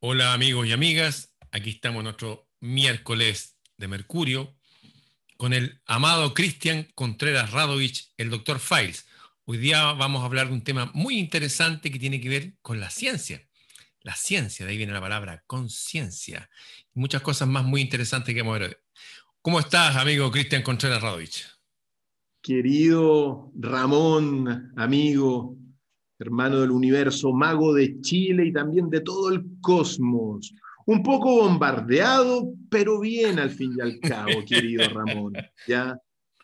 Hola amigos y amigas, aquí estamos nuestro miércoles de Mercurio con el amado Cristian Contreras Radovich, el doctor Files. Hoy día vamos a hablar de un tema muy interesante que tiene que ver con la ciencia. La ciencia, de ahí viene la palabra conciencia. Muchas cosas más muy interesantes que vamos a ver. ¿Cómo estás, amigo Cristian Contreras Radovich? Querido Ramón, amigo, hermano del universo, mago de Chile y también de todo el cosmos. Un poco bombardeado, pero bien al fin y al cabo, querido Ramón. Ya,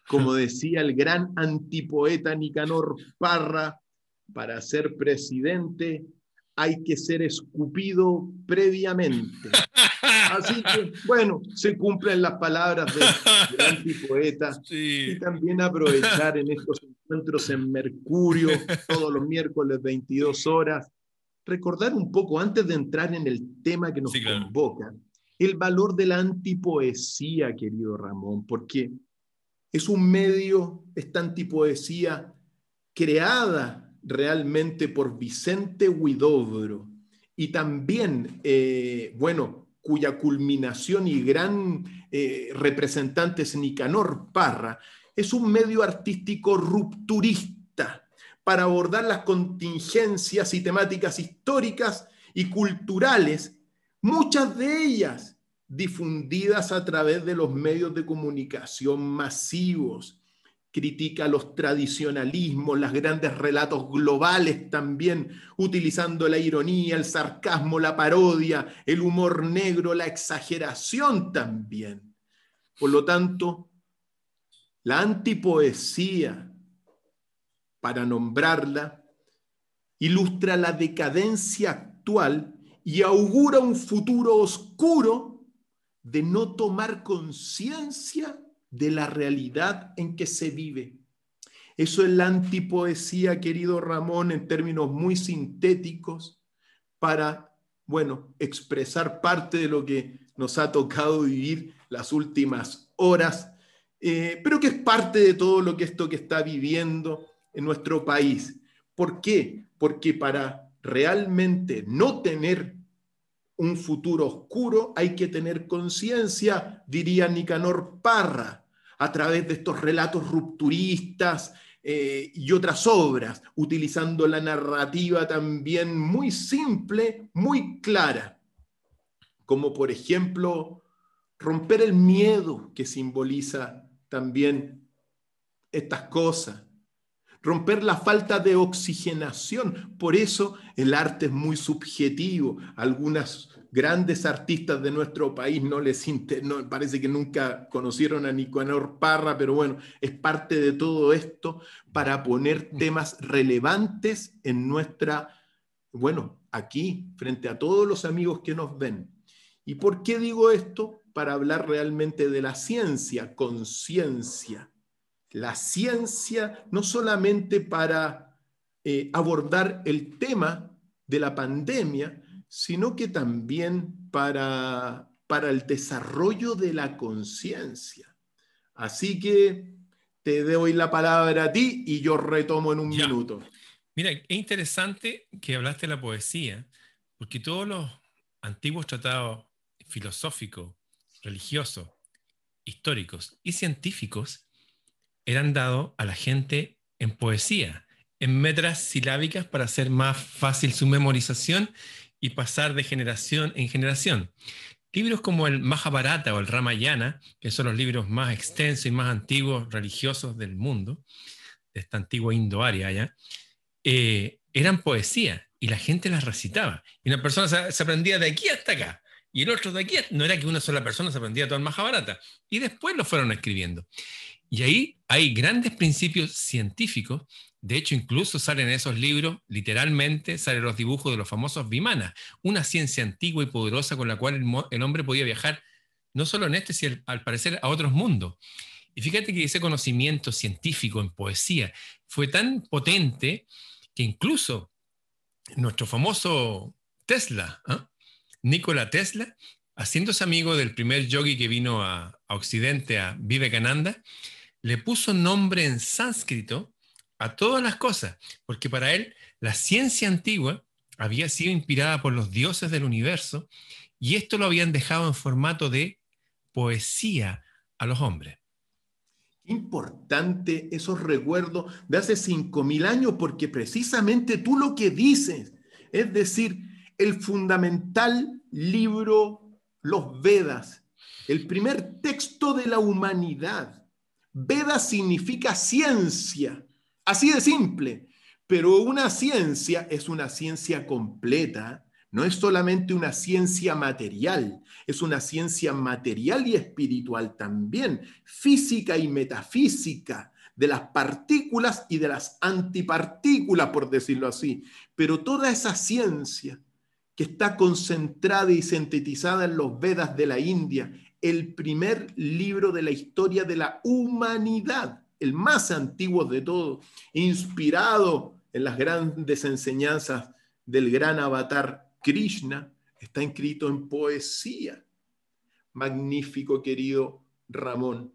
como decía el gran antipoeta Nicanor Parra, para ser presidente hay que ser escupido previamente. Así que, bueno, se cumplen las palabras del antipoeta y también aprovechar en estos encuentros en Mercurio, todos los miércoles 22 horas, recordar un poco antes de entrar en el tema que nos convoca, el valor de la antipoesía, querido Ramón, porque es un medio, esta antipoesía, creada realmente por Vicente Huidobro y también, eh, bueno, cuya culminación y gran eh, representante es Nicanor Parra, es un medio artístico rupturista para abordar las contingencias y temáticas históricas y culturales, muchas de ellas difundidas a través de los medios de comunicación masivos. Critica los tradicionalismos, los grandes relatos globales también, utilizando la ironía, el sarcasmo, la parodia, el humor negro, la exageración también. Por lo tanto, la antipoesía, para nombrarla, ilustra la decadencia actual y augura un futuro oscuro de no tomar conciencia de la realidad en que se vive. Eso es la antipoesía, querido Ramón, en términos muy sintéticos, para, bueno, expresar parte de lo que nos ha tocado vivir las últimas horas eh, pero que es parte de todo lo que esto que está viviendo en nuestro país. ¿Por qué? Porque para realmente no tener un futuro oscuro hay que tener conciencia, diría Nicanor Parra, a través de estos relatos rupturistas eh, y otras obras, utilizando la narrativa también muy simple, muy clara, como por ejemplo romper el miedo que simboliza también estas cosas. Romper la falta de oxigenación. Por eso el arte es muy subjetivo. Algunas grandes artistas de nuestro país no les no, parece que nunca conocieron a Nicanor Parra, pero bueno, es parte de todo esto para poner temas relevantes en nuestra, bueno, aquí, frente a todos los amigos que nos ven. ¿Y por qué digo esto? Para hablar realmente de la ciencia, conciencia. La ciencia no solamente para eh, abordar el tema de la pandemia, sino que también para, para el desarrollo de la conciencia. Así que te doy la palabra a ti y yo retomo en un minuto. Mira, es interesante que hablaste de la poesía, porque todos los antiguos tratados filosóficos religiosos, históricos y científicos eran dados a la gente en poesía, en metras silábicas para hacer más fácil su memorización y pasar de generación en generación. Libros como el Mahabharata o el Ramayana, que son los libros más extensos y más antiguos religiosos del mundo, de esta antigua Indo-Aria eh, eran poesía y la gente las recitaba. Y una persona se aprendía de aquí hasta acá. Y el otro de aquí no era que una sola persona se aprendía todo el Mahabharata. Y después lo fueron escribiendo. Y ahí hay grandes principios científicos. De hecho, incluso salen esos libros, literalmente, salen los dibujos de los famosos Vimanas, una ciencia antigua y poderosa con la cual el, hombre podía viajar no solo en este, sino al parecer a otros mundos. Y fíjate que ese conocimiento científico en poesía fue tan potente que incluso nuestro famoso Tesla, ¿ah? Nikola Tesla, haciéndose amigo del primer yogi que vino a, Occidente, a Vivekananda, le puso nombre en sánscrito a todas las cosas, porque para él la ciencia antigua, había sido inspirada por los dioses del universo y esto lo habían dejado en formato de poesía a los hombres. Importante esos recuerdos de hace 5.000 años porque precisamente tú lo que dices, es decir, el fundamental libro, los Vedas, el primer texto de la humanidad. Veda significa ciencia, así de simple, pero una ciencia es una ciencia completa, no es solamente una ciencia material, es una ciencia material y espiritual también, física y metafísica, de las partículas y de las antipartículas, por decirlo así. Pero toda esa ciencia que está concentrada y sintetizada en los Vedas de la India, el primer libro de la historia de la humanidad, el más antiguo de todos, inspirado en las grandes enseñanzas del gran avatar Krishna, está escrito en poesía. Magnífico, querido Ramón.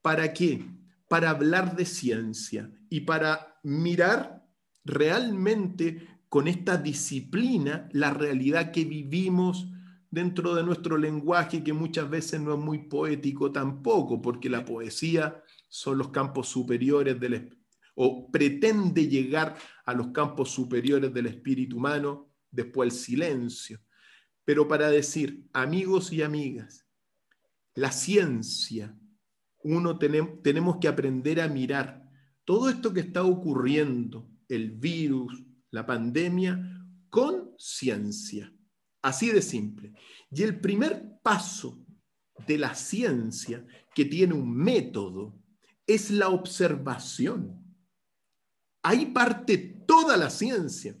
¿Para qué? Para hablar de ciencia y para mirar realmente con esta disciplina la realidad que vivimos dentro de nuestro lenguaje, que muchas veces no es muy poético tampoco, porque la poesía son los campos superiores del, o pretende llegar a los campos superiores del espíritu humano, después el silencio. Pero para decir, amigos y amigas, la ciencia, uno tenemos que aprender a mirar todo esto que está ocurriendo, el virus, la pandemia, con ciencia. Así de simple. Y el primer paso de la ciencia, que tiene un método, es la observación. Ahí parte toda la ciencia,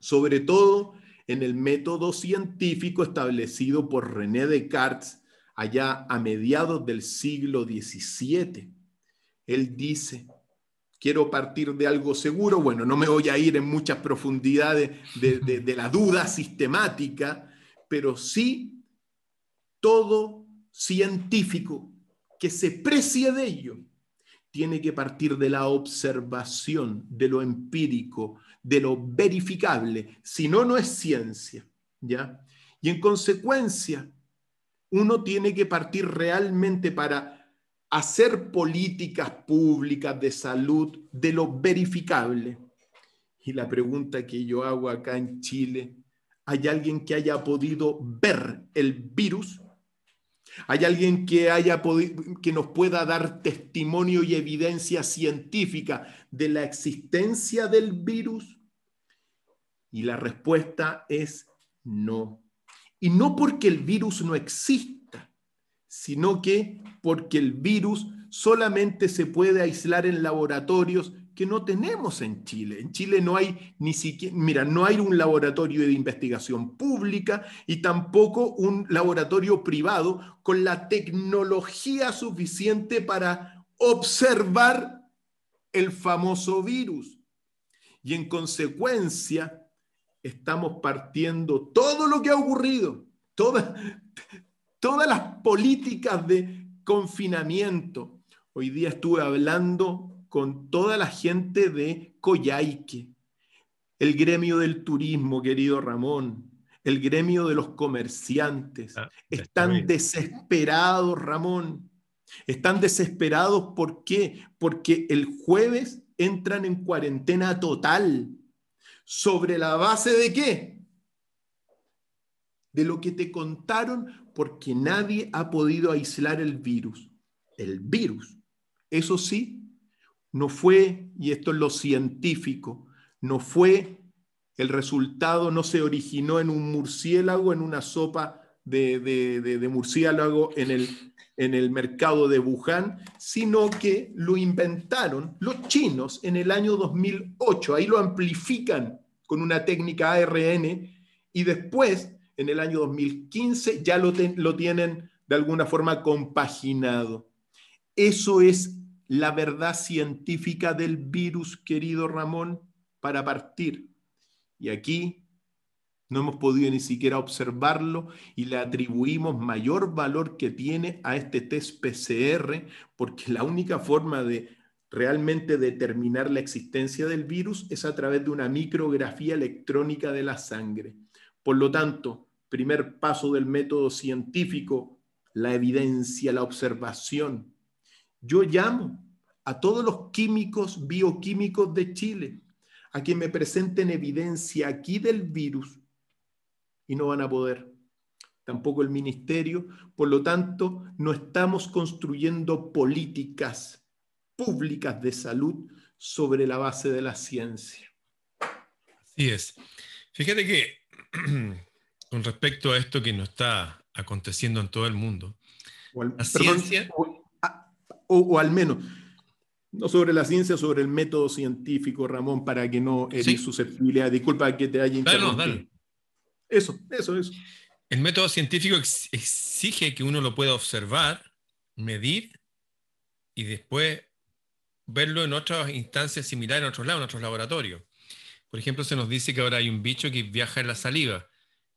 sobre todo en el método científico establecido por René Descartes allá a mediados del siglo XVII. Él dice, quiero partir de algo seguro, bueno, no me voy a ir en muchas profundidades de, la duda sistemática, pero sí todo científico que se precie de ello tiene que partir de la observación, de lo empírico, de lo verificable, si no, no es ciencia, ¿ya? Y en consecuencia, uno tiene que partir realmente para hacer políticas públicas de salud de lo verificable. Y la pregunta que yo hago acá en Chile, ¿hay alguien que haya podido ver el virus? ¿Hay alguien que, haya que nos pueda dar testimonio y evidencia científica de la existencia del virus? Y la respuesta es no. Y no porque el virus no exista, sino que porque el virus solamente se puede aislar en laboratorios que no tenemos en Chile. En Chile no hay ni siquiera, mira, no hay un laboratorio de investigación pública y tampoco un laboratorio privado con la tecnología suficiente para observar el famoso virus. Y en consecuencia, estamos partiendo todo lo que ha ocurrido, todas, todas las políticas de confinamiento. Hoy día estuve hablando con toda la gente de Coyhaique, el gremio del turismo, querido Ramón, el gremio de los comerciantes. Ah, Están desesperados, Ramón. Están desesperados, ¿por qué? Porque el jueves entran en cuarentena total. ¿Sobre la base de qué? De lo que te contaron, porque nadie ha podido aislar el virus. El virus. Eso sí, no fue, y esto es lo científico, no fue el resultado, no se originó en un murciélago, en una sopa de, murciélago en el, en el mercado de Wuhan, sino que lo inventaron los chinos en el año 2008. Ahí lo amplifican con una técnica ARN y después, en el año 2015, ya lo, lo tienen de alguna forma compaginado. Eso es la verdad científica del virus, querido Ramón, para partir. Y aquí no hemos podido ni siquiera observarlo y le atribuimos mayor valor que tiene a este test PCR, porque la única forma de realmente determinar la existencia del virus es a través de una micrografía electrónica de la sangre. Por lo tanto, primer paso del método científico, la evidencia, la observación. Yo llamo a todos los químicos bioquímicos de Chile a que me presenten evidencia aquí del virus y no van a poder. Tampoco el ministerio. Por lo tanto, no estamos construyendo políticas públicas de salud sobre la base de la ciencia. Así es. Fíjate que con respecto a esto que nos está aconteciendo en todo el mundo, la ciencia... O, al menos, no sobre la ciencia, sobre el método científico, Ramón, para que no eres susceptibilidad. Disculpa que te haya interrumpido. Eso, eso, eso. El método científico exige que uno lo pueda observar, medir y después verlo en otras instancias similares en otros lados, en otros laboratorios. Por ejemplo, se nos dice que ahora hay un bicho que viaja en la saliva,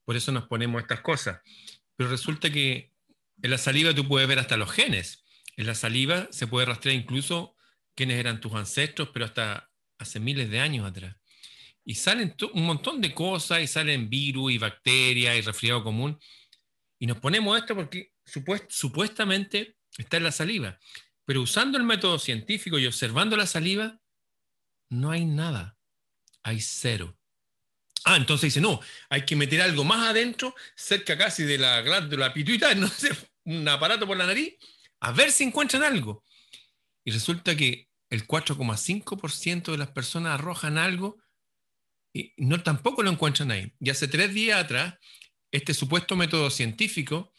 por eso nos ponemos estas cosas. Pero resulta que en la saliva tú puedes ver hasta los genes. En la saliva se puede rastrear incluso quiénes eran tus ancestros, pero hasta hace miles de años atrás. Y salen un montón de cosas, y salen virus y bacterias y resfriado común. Y nos ponemos esto porque supuestamente está en la saliva. Pero usando el método científico y observando la saliva, no hay nada. Hay cero. Ah, entonces dice, no, hay que meter algo más adentro, cerca casi de la glándula pituitaria, no sé, un aparato por la nariz, a ver si encuentran algo. Y resulta que el 4,5% de las personas arrojan algo y no tampoco lo encuentran ahí. Y hace tres días atrás, este supuesto método científico,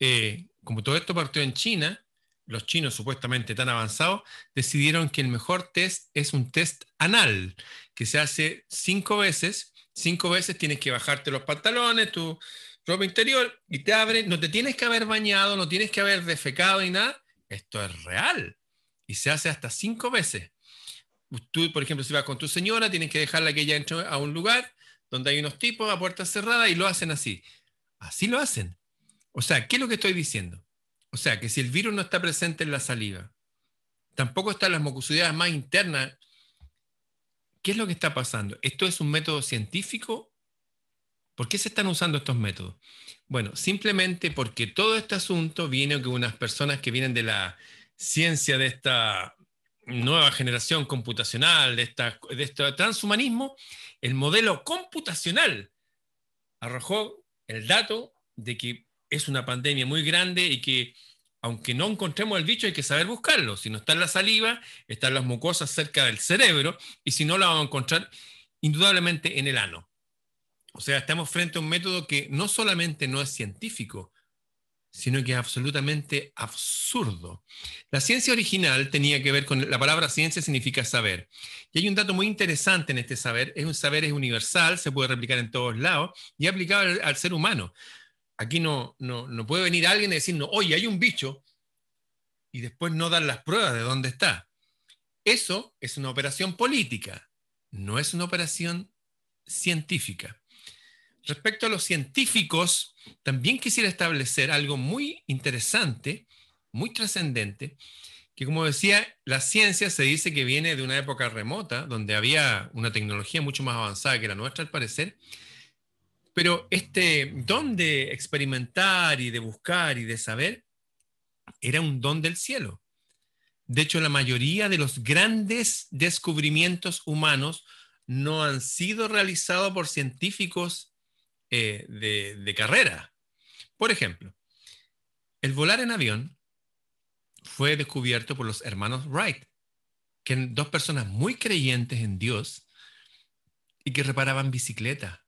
eh, como todo esto partió en China, los chinos supuestamente tan avanzados, decidieron que el mejor test es un test anal, que se hace cinco veces. Cinco veces tienes que bajarte los pantalones, tu ropa interior, y te abre. No te tienes que haber bañado, no tienes que haber defecado ni nada. Esto es real. Y se hace hasta cinco veces. Tú, por ejemplo, si vas con tu señora, tienes que dejarla que ella entre a un lugar donde hay unos tipos a puerta cerrada y lo hacen así. Así lo hacen. O sea, ¿qué es lo que estoy diciendo? O sea, que si el virus no está presente en la saliva, tampoco está en las mucosidades más internas, ¿qué es lo que está pasando? ¿Esto es un método científico? ¿Por qué se están usando estos métodos? Bueno, simplemente porque todo este asunto viene con unas personas que vienen de la ciencia de esta nueva generación computacional, de, esta, de este transhumanismo, el modelo computacional arrojó el dato de que es una pandemia muy grande y que aunque no encontremos el bicho hay que saber buscarlo. Si no está en la saliva, están las mucosas cerca del cerebro y si no la vamos a encontrar indudablemente en el ano. O sea, estamos frente a un método que no solamente no es científico, sino que es absolutamente absurdo. La ciencia original tenía que ver con la palabra ciencia significa saber. Y hay un dato muy interesante en este saber, es un saber es universal, se puede replicar en todos lados y aplicado al ser humano. Aquí no, no, puede venir alguien y decirnos, oye, hay un bicho, y después no dar las pruebas de dónde está. Eso es una operación política, no es una operación científica. Respecto a los científicos, también quisiera establecer algo muy interesante, muy trascendente, que como decía, la ciencia se dice que viene de una época remota, donde había una tecnología mucho más avanzada que la nuestra, al parecer, pero este don de experimentar y de buscar y de saber era un don del cielo. De hecho, la mayoría de los grandes descubrimientos humanos no han sido realizados por científicos eh, de, de carrera. Por ejemplo, el volar en avión fue descubierto por los hermanos Wright, que eran dos personas muy creyentes en Dios y que reparaban bicicletas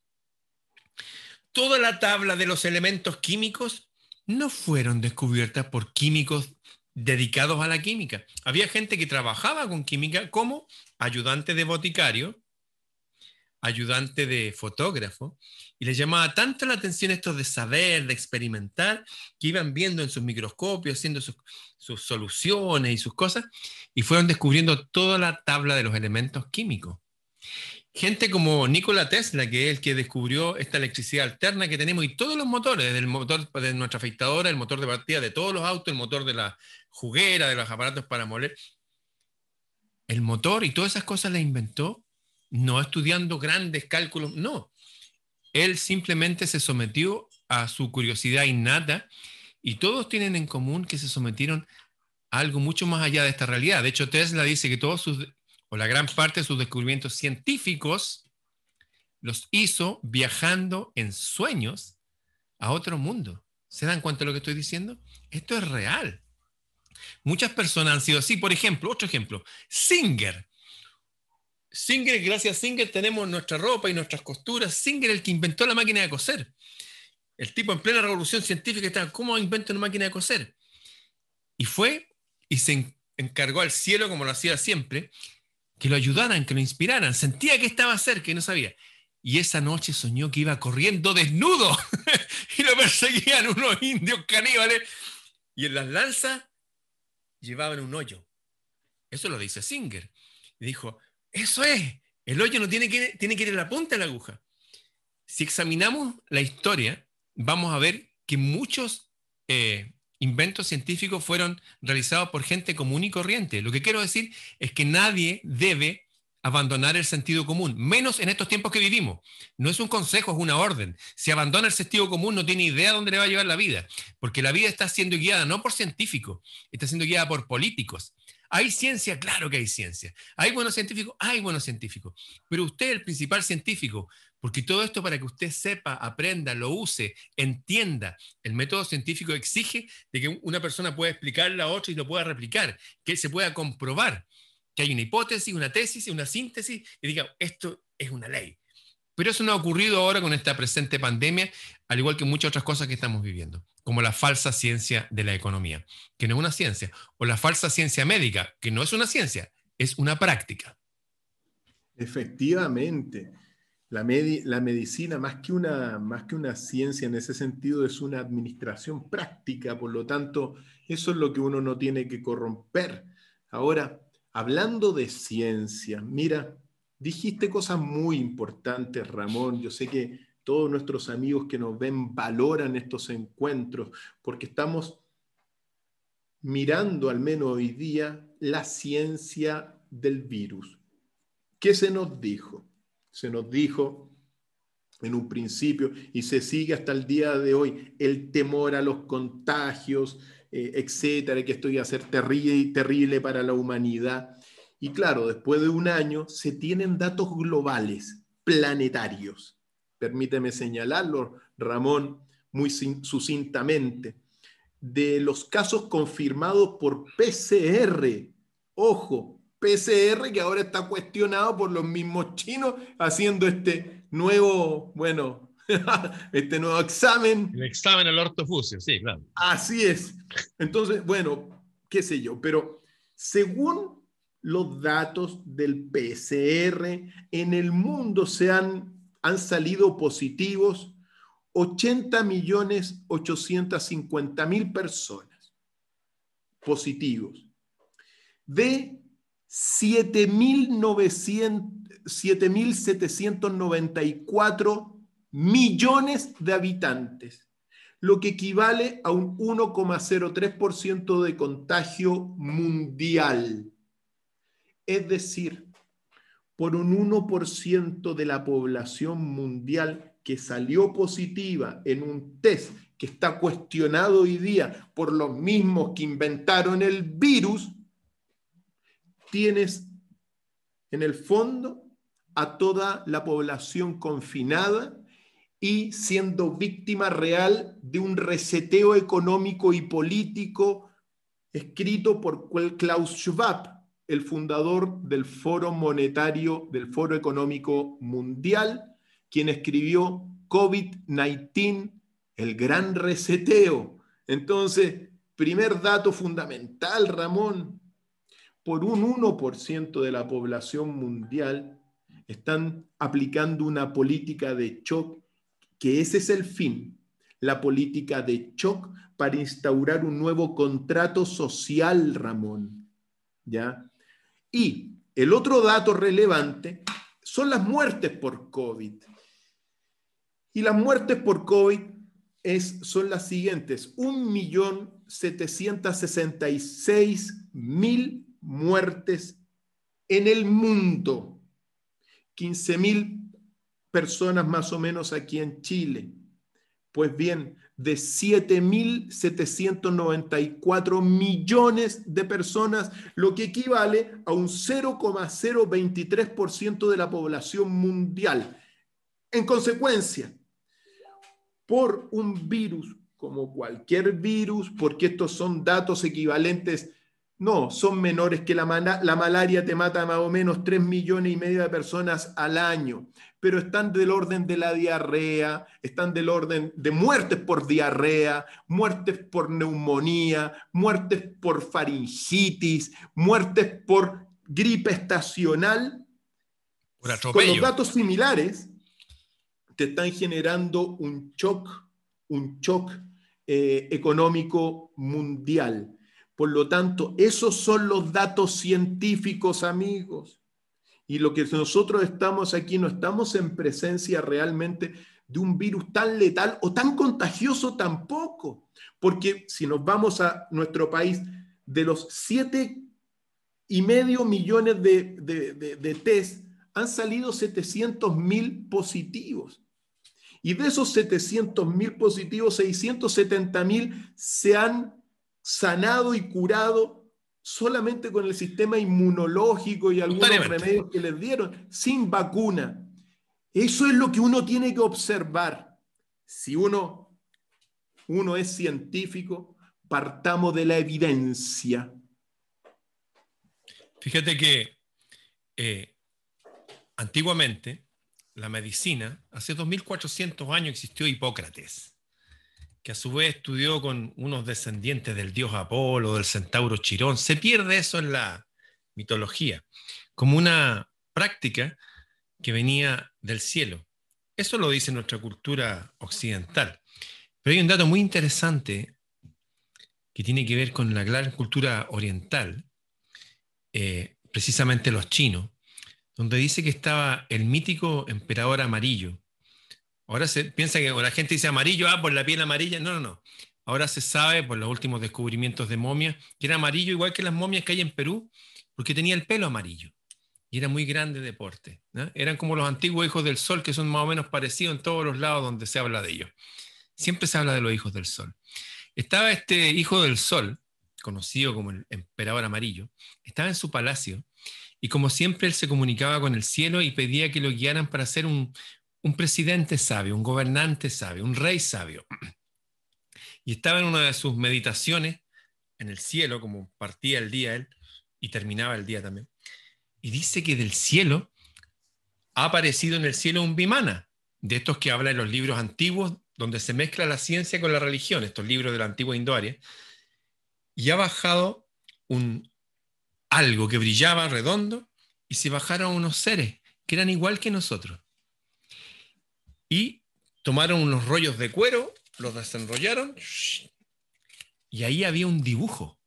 toda la tabla de los elementos químicos no fueron descubiertas por químicos dedicados a la química. Había gente que trabajaba con química como ayudante de boticario, ayudante de fotógrafo, y les llamaba tanto la atención esto de saber, de experimentar, que iban viendo en sus microscopios, haciendo sus, sus soluciones y sus cosas, y fueron descubriendo toda la tabla de los elementos químicos gente como Nikola Tesla, que es el que descubrió esta electricidad alterna que tenemos y todos los motores, desde el motor de nuestra afeitadora, el motor de partida de todos los autos, el motor de la juguera, de los aparatos para moler, el motor y todas esas cosas las inventó no estudiando grandes cálculos, no. Él simplemente se sometió a su curiosidad innata y todos tienen en común que se sometieron a algo mucho más allá de esta realidad. De hecho, Tesla dice que todos sus, o la gran parte de sus descubrimientos científicos los hizo viajando en sueños a otro mundo. ¿Se dan cuenta de lo que estoy diciendo? Esto es real. Muchas personas han sido así. Por ejemplo, otro ejemplo, Singer. Singer, gracias a Singer tenemos nuestra ropa y nuestras costuras. Singer el que inventó la máquina de coser. El tipo en plena revolución científica estaba, ¿cómo invento una máquina de coser? Y fue y se encargó al cielo, como lo hacía siempre, que lo ayudaran, que lo inspiraran. Sentía que estaba cerca y no sabía. Y esa noche soñó que iba corriendo desnudo y lo perseguían unos indios caníbales. Y en las lanzas llevaban un hoyo. Eso lo dice Singer. Dijo, eso es, el hoyo no tiene que, tiene que ir a la punta de la aguja. Si examinamos la historia, vamos a ver que muchos eh, inventos científicos fueron realizados por gente común y corriente. Lo que quiero decir es que nadie debe abandonar el sentido común, menos en estos tiempos que vivimos. No es un consejo, es una orden. Si abandona el sentido común, no tiene idea dónde le va a llevar la vida, porque la vida está siendo guiada no por científicos, está siendo guiada por políticos. ¿Hay ciencia? Claro que hay ciencia. ¿Hay buenos científicos? Hay buenos científicos. Pero usted, el principal científico, porque todo esto para que usted sepa, aprenda, lo use, entienda. El método científico exige de que una persona pueda explicarle a otra y lo pueda replicar, que se pueda comprobar que hay una hipótesis, una tesis, una síntesis, y diga, esto es una ley. Pero eso no ha ocurrido ahora con esta presente pandemia, al igual que muchas otras cosas que estamos viviendo, como la falsa ciencia de la economía, que no es una ciencia, o la falsa ciencia médica, que no es una ciencia, es una práctica. Efectivamente, la, la medicina, más que, una, más que una ciencia en ese sentido, es una administración práctica, por lo tanto, eso es lo que uno no tiene que corromper. Ahora, Hablando de ciencia, mira, dijiste cosas muy importantes, Ramón. Yo sé que todos nuestros amigos que nos ven valoran estos encuentros porque estamos mirando, al menos hoy día, la ciencia del virus. ¿Qué se nos dijo? Se nos dijo en un principio y se sigue hasta el día de hoy el temor a los contagios, eh, etcétera, que esto iba a ser terrible, terrible para la humanidad. Y claro, después de un año se tienen datos globales, planetarios. Permíteme señalarlo, Ramón, muy sucintamente. De los casos confirmados por PCR, ojo, PCR que ahora está cuestionado por los mismos chinos haciendo este nuevo, bueno, este nuevo examen. El examen al ortofusio, sí, claro. Así es. Entonces, bueno, qué sé yo, pero según los datos del PCR, en el mundo se han, han salido positivos 80 millones 850 mil personas positivos. De 7.794 millones de habitantes, lo que equivale a un 1,03% de contagio mundial. Es decir, por un 1% de la población mundial que salió positiva en un test que está cuestionado hoy día por los mismos que inventaron el virus, tienes en el fondo a toda la población confinada y siendo víctima real de un reseteo económico y político escrito por Klaus Schwab, el fundador del Foro Monetario, del Foro Económico Mundial, quien escribió COVID-19, el gran reseteo. Entonces, primer dato fundamental, Ramón, por un 1% de la población mundial están aplicando una política de shock que ese es el fin, la política de shock para instaurar un nuevo contrato social, Ramón. ¿Ya? Y el otro dato relevante son las muertes por COVID. Y las muertes por COVID es, son las siguientes, 1.766.000 muertes en el mundo. 15.000 personas más o menos aquí en Chile. Pues bien, de 7.794 millones de personas, lo que equivale a un 0,023% de la población mundial. En consecuencia, por un virus como cualquier virus, porque estos son datos equivalentes no, son menores que la, la malaria te mata más o menos 3 millones y medio de personas al año, pero están del orden de la diarrea, están del orden de muertes por diarrea, muertes por neumonía, muertes por faringitis, muertes por gripe estacional. Con los datos similares, te están generando un shock, un shock eh, económico mundial por lo tanto, esos son los datos científicos, amigos. Y lo que nosotros estamos aquí, no estamos en presencia realmente de un virus tan letal o tan contagioso tampoco. Porque si nos vamos a nuestro país, de los siete y medio millones de, de, test, han salido 700 mil positivos. Y de esos 700 mil positivos, 670 mil se han sanado y curado solamente con el sistema inmunológico y algunos remedios que les dieron, sin vacuna. Eso es lo que uno tiene que observar. Si uno, uno es científico, partamos de la evidencia. Fíjate que eh, antiguamente la medicina, hace 2400 años existió Hipócrates que a su vez estudió con unos descendientes del dios Apolo, del centauro Chirón. Se pierde eso en la mitología, como una práctica que venía del cielo. Eso lo dice nuestra cultura occidental. Pero hay un dato muy interesante que tiene que ver con la gran cultura oriental, eh, precisamente los chinos, donde dice que estaba el mítico emperador amarillo, Ahora se piensa que la gente dice amarillo, ah, por la piel amarilla. No, no, no. Ahora se sabe por los últimos descubrimientos de momias que era amarillo igual que las momias que hay en Perú, porque tenía el pelo amarillo y era muy grande de porte. Eran como los antiguos hijos del sol, que son más o menos parecidos en todos los lados donde se habla de ellos. Siempre se habla de los hijos del sol. Estaba este hijo del sol, conocido como el emperador amarillo, estaba en su palacio y como siempre él se comunicaba con el cielo y pedía que lo guiaran para hacer un, un presidente sabio, un gobernante sabio, un rey sabio. Y estaba en una de sus meditaciones en el cielo, como partía el día él y terminaba el día también. Y dice que del cielo ha aparecido en el cielo un bimana, de estos que habla en los libros antiguos, donde se mezcla la ciencia con la religión, estos libros de la antigua Indoaria, y ha bajado un algo que brillaba redondo y se bajaron unos seres que eran igual que nosotros y tomaron unos rollos de cuero, los desenrollaron y ahí había un dibujo.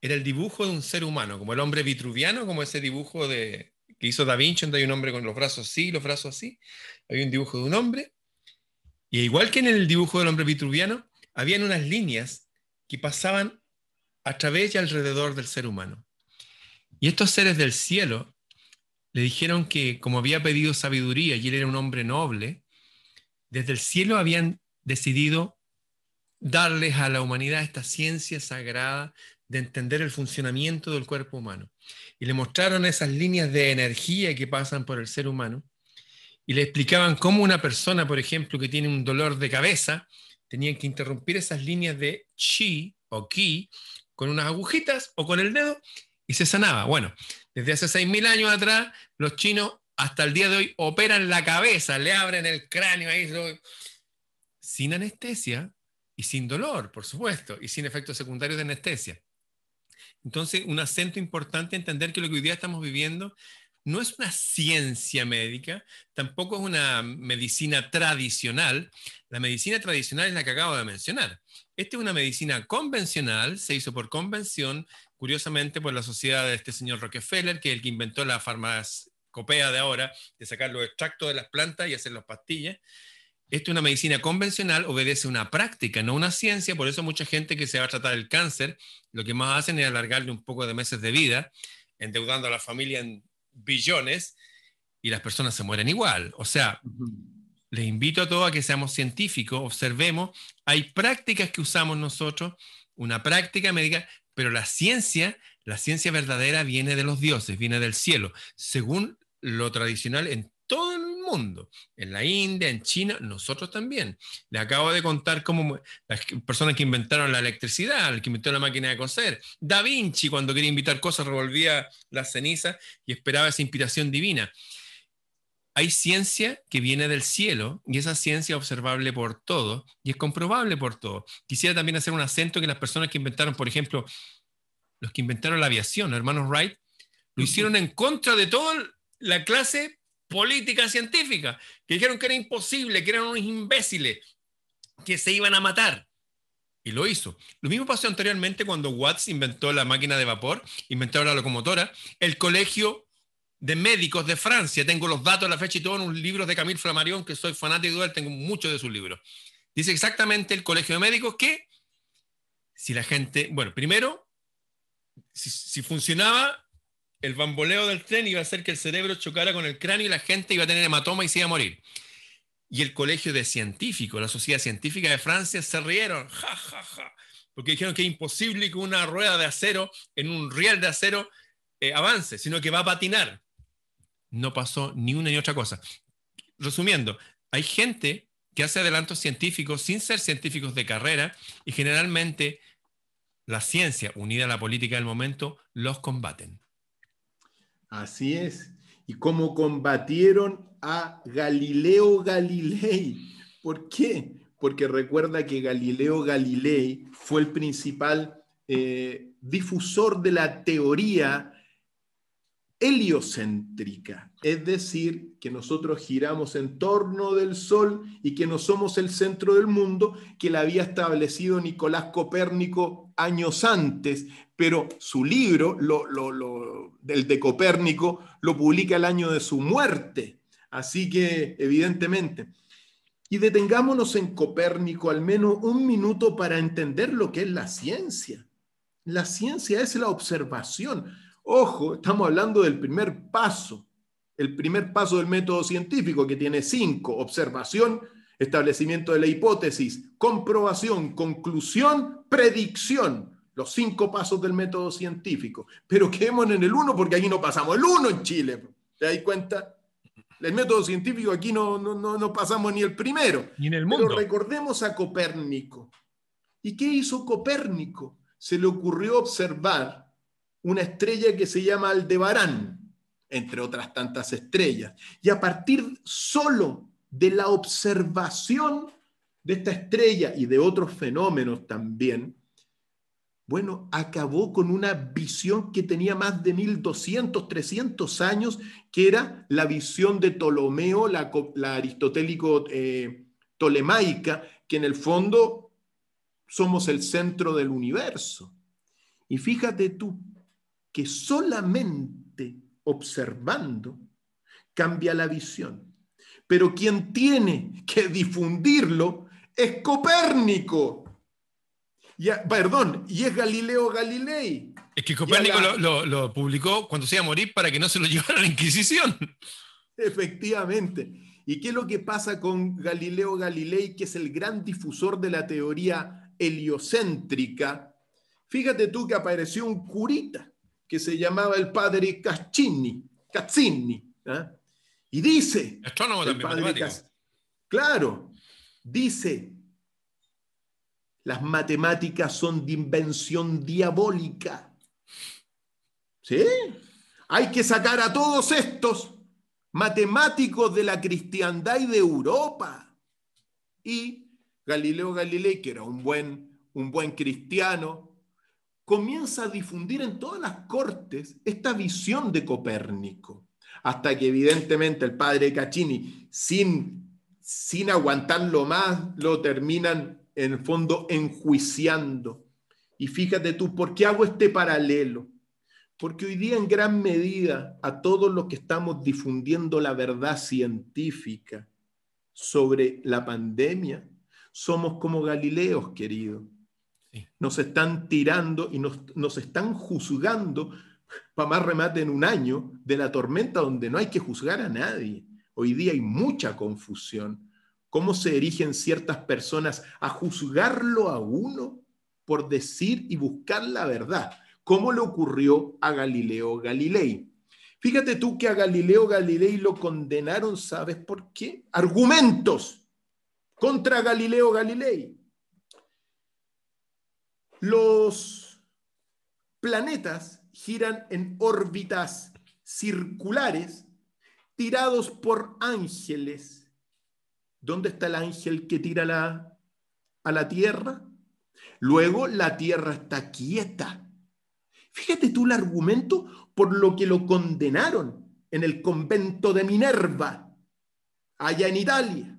Era el dibujo de un ser humano, como el hombre vitruviano, como ese dibujo de, que hizo Da Vinci, donde hay un hombre con los brazos así, los brazos así. Había un dibujo de un hombre. Y igual que en el dibujo del hombre vitruviano, habían unas líneas que pasaban a través y alrededor del ser humano. Y estos seres del cielo le dijeron que como había pedido sabiduría y él era un hombre noble, desde el cielo habían decidido darles a la humanidad esta ciencia sagrada de entender el funcionamiento del cuerpo humano. Y le mostraron esas líneas de energía que pasan por el ser humano y le explicaban cómo una persona, por ejemplo, que tiene un dolor de cabeza, tenía que interrumpir esas líneas de chi o ki con unas agujitas o con el dedo y se sanaba. Bueno, desde hace 6.000 años atrás, los chinos hasta el día de hoy operan la cabeza, le abren el cráneo ahí, sin anestesia y sin dolor, por supuesto, y sin efectos secundarios de anestesia. Entonces, un acento importante entender que lo que hoy día estamos viviendo no es una ciencia médica, tampoco es una medicina tradicional. La medicina tradicional es la que acabo de mencionar. Esta es una medicina convencional, se hizo por convención, curiosamente por la sociedad de este señor Rockefeller, que es el que inventó la farmacia copea de ahora, de sacar los extractos de las plantas y hacer las pastillas. Esto es una medicina convencional, obedece a una práctica, no una ciencia, por eso mucha gente que se va a tratar el cáncer, lo que más hacen es alargarle un poco de meses de vida, endeudando a la familia en billones y las personas se mueren igual. O sea, les invito a todos a que seamos científicos, observemos, hay prácticas que usamos nosotros, una práctica médica, pero la ciencia, la ciencia verdadera viene de los dioses, viene del cielo, según lo tradicional en todo el mundo, en la India, en China, nosotros también. Le acabo de contar cómo las personas que inventaron la electricidad, el que inventó la máquina de coser, Da Vinci cuando quería invitar cosas revolvía las cenizas y esperaba esa inspiración divina hay ciencia que viene del cielo y esa ciencia es observable por todo y es comprobable por todo. Quisiera también hacer un acento que las personas que inventaron, por ejemplo, los que inventaron la aviación, hermanos Wright, lo hicieron en contra de toda la clase política científica, que dijeron que era imposible, que eran unos imbéciles, que se iban a matar. Y lo hizo. Lo mismo pasó anteriormente cuando Watts inventó la máquina de vapor, inventó la locomotora. El colegio de médicos de Francia, tengo los datos, la fecha y todo en un libro de Camille Flammarion, que soy fanático de él, tengo muchos de sus libros. Dice exactamente el Colegio de Médicos que si la gente, bueno, primero, si, funcionaba el bamboleo del tren iba a hacer que el cerebro chocara con el cráneo y la gente iba a tener hematoma y se iba a morir. Y el Colegio de Científicos, la Sociedad Científica de Francia, se rieron, ja, ja, ja, porque dijeron que es imposible que una rueda de acero en un riel de acero eh, avance, sino que va a patinar no pasó ni una ni otra cosa. Resumiendo, hay gente que hace adelantos científicos sin ser científicos de carrera y generalmente la ciencia unida a la política del momento los combaten. Así es. Y cómo combatieron a Galileo Galilei. ¿Por qué? Porque recuerda que Galileo Galilei fue el principal eh, difusor de la teoría heliocéntrica, es decir, que nosotros giramos en torno del Sol y que no somos el centro del mundo, que la había establecido Nicolás Copérnico años antes, pero su libro, lo, el de Copérnico, lo publica el año de su muerte. Así que, evidentemente, y detengámonos en Copérnico al menos un minuto para entender lo que es la ciencia. La ciencia es la observación. Ojo, estamos hablando del primer paso, el primer paso del método científico que tiene cinco, observación, establecimiento de la hipótesis, comprobación, conclusión, predicción, los cinco pasos del método científico. Pero quedémonos en el uno porque aquí no pasamos el uno en Chile. ¿Te das cuenta? El método científico aquí no, no, no, pasamos ni el primero. Ni en el mundo. Pero recordemos a Copérnico. ¿Y qué hizo Copérnico? Se le ocurrió observar una estrella que se llama Aldebarán, entre otras tantas estrellas. Y a partir solo de la observación de esta estrella y de otros fenómenos también, bueno, acabó con una visión que tenía más de 1200, 300 años, que era la visión de Ptolomeo, la, aristotélico eh, que en el fondo somos el centro del universo. Y fíjate tú, que solamente observando cambia la visión. Pero quien tiene que difundirlo es Copérnico. Perdón, y es Galileo Galilei. Es que Copérnico lo, publicó cuando se iba a morir para que no se lo llevara a la Inquisición. Efectivamente. ¿Y qué es lo que pasa con Galileo Galilei, que es el gran difusor de la teoría heliocéntrica? Fíjate tú que apareció un curita que se llamaba el padre Caccini, Cazzini. ¿ah? Y dice, astrónomo también, claro, dice, las matemáticas son de invención diabólica. ¿Sí? Hay que sacar a todos estos matemáticos de la cristiandad y de Europa. Y Galileo Galilei, que era un buen, un buen cristiano, comienza a difundir en todas las cortes esta visión de Copérnico, hasta que evidentemente el padre Caccini, sin, sin aguantarlo más, lo terminan en el fondo enjuiciando. Y fíjate tú, ¿por qué hago este paralelo? Porque hoy día en gran medida a todos los que estamos difundiendo la verdad científica sobre la pandemia, somos como Galileos, queridos nos están tirando y nos, están juzgando para más remate en un año, de la tormenta donde no hay que juzgar a nadie. Hoy día hay mucha confusión. ¿Cómo se erigen ciertas personas a juzgarlo a uno por decir y buscar la verdad? ¿Cómo le ocurrió a Galileo Galilei? Fíjate tú que a Galileo Galilei lo condenaron, ¿sabes por qué? Argumentos contra Galileo Galilei. Los planetas giran en órbitas circulares tirados por ángeles. ¿Dónde está el ángel que tira a la Tierra? Luego la Tierra está quieta. Fíjate tú el argumento por lo que lo condenaron en el convento de Minerva, allá en Italia.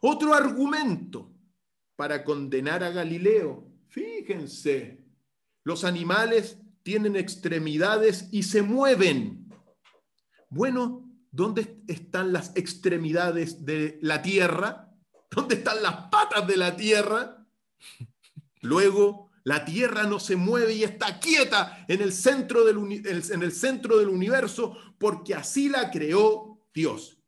Otro argumento para condenar a Galileo. Fíjense, los animales tienen extremidades y se mueven. Bueno, ¿dónde están las extremidades de la tierra? ¿Dónde están las patas de la tierra? Luego, la tierra no se mueve y está quieta en el centro del, en el centro del universo porque así la creó Dios.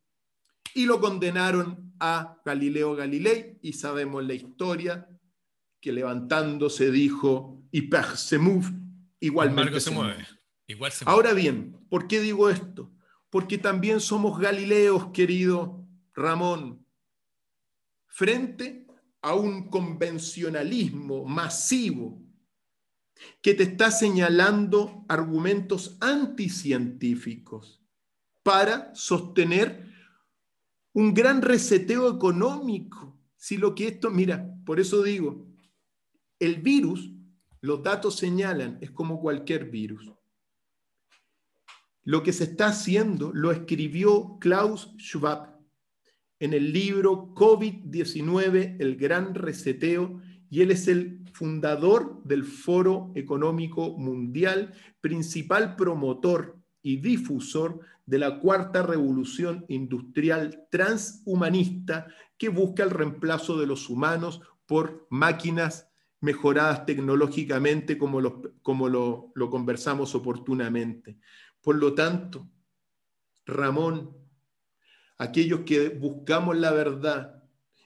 Y lo condenaron a Galileo Galilei y sabemos la historia que levantándose dijo, y se igualmente se, mueve. Igual se Ahora bien, ¿por qué digo esto? Porque también somos Galileos, querido Ramón, frente a un convencionalismo masivo que te está señalando argumentos anticientíficos para sostener un gran reseteo económico. Si lo que esto, mira, por eso digo, el virus los datos señalan, es como cualquier virus. Lo que se está haciendo lo escribió Klaus Schwab en el libro COVID-19, el gran reseteo, y él es el fundador del Foro Económico Mundial, principal promotor y difusor de la cuarta revolución industrial transhumanista que busca el reemplazo de los humanos por máquinas mejoradas tecnológicamente como, lo, como lo, lo conversamos oportunamente. Por lo tanto, Ramón, aquellos que buscamos la verdad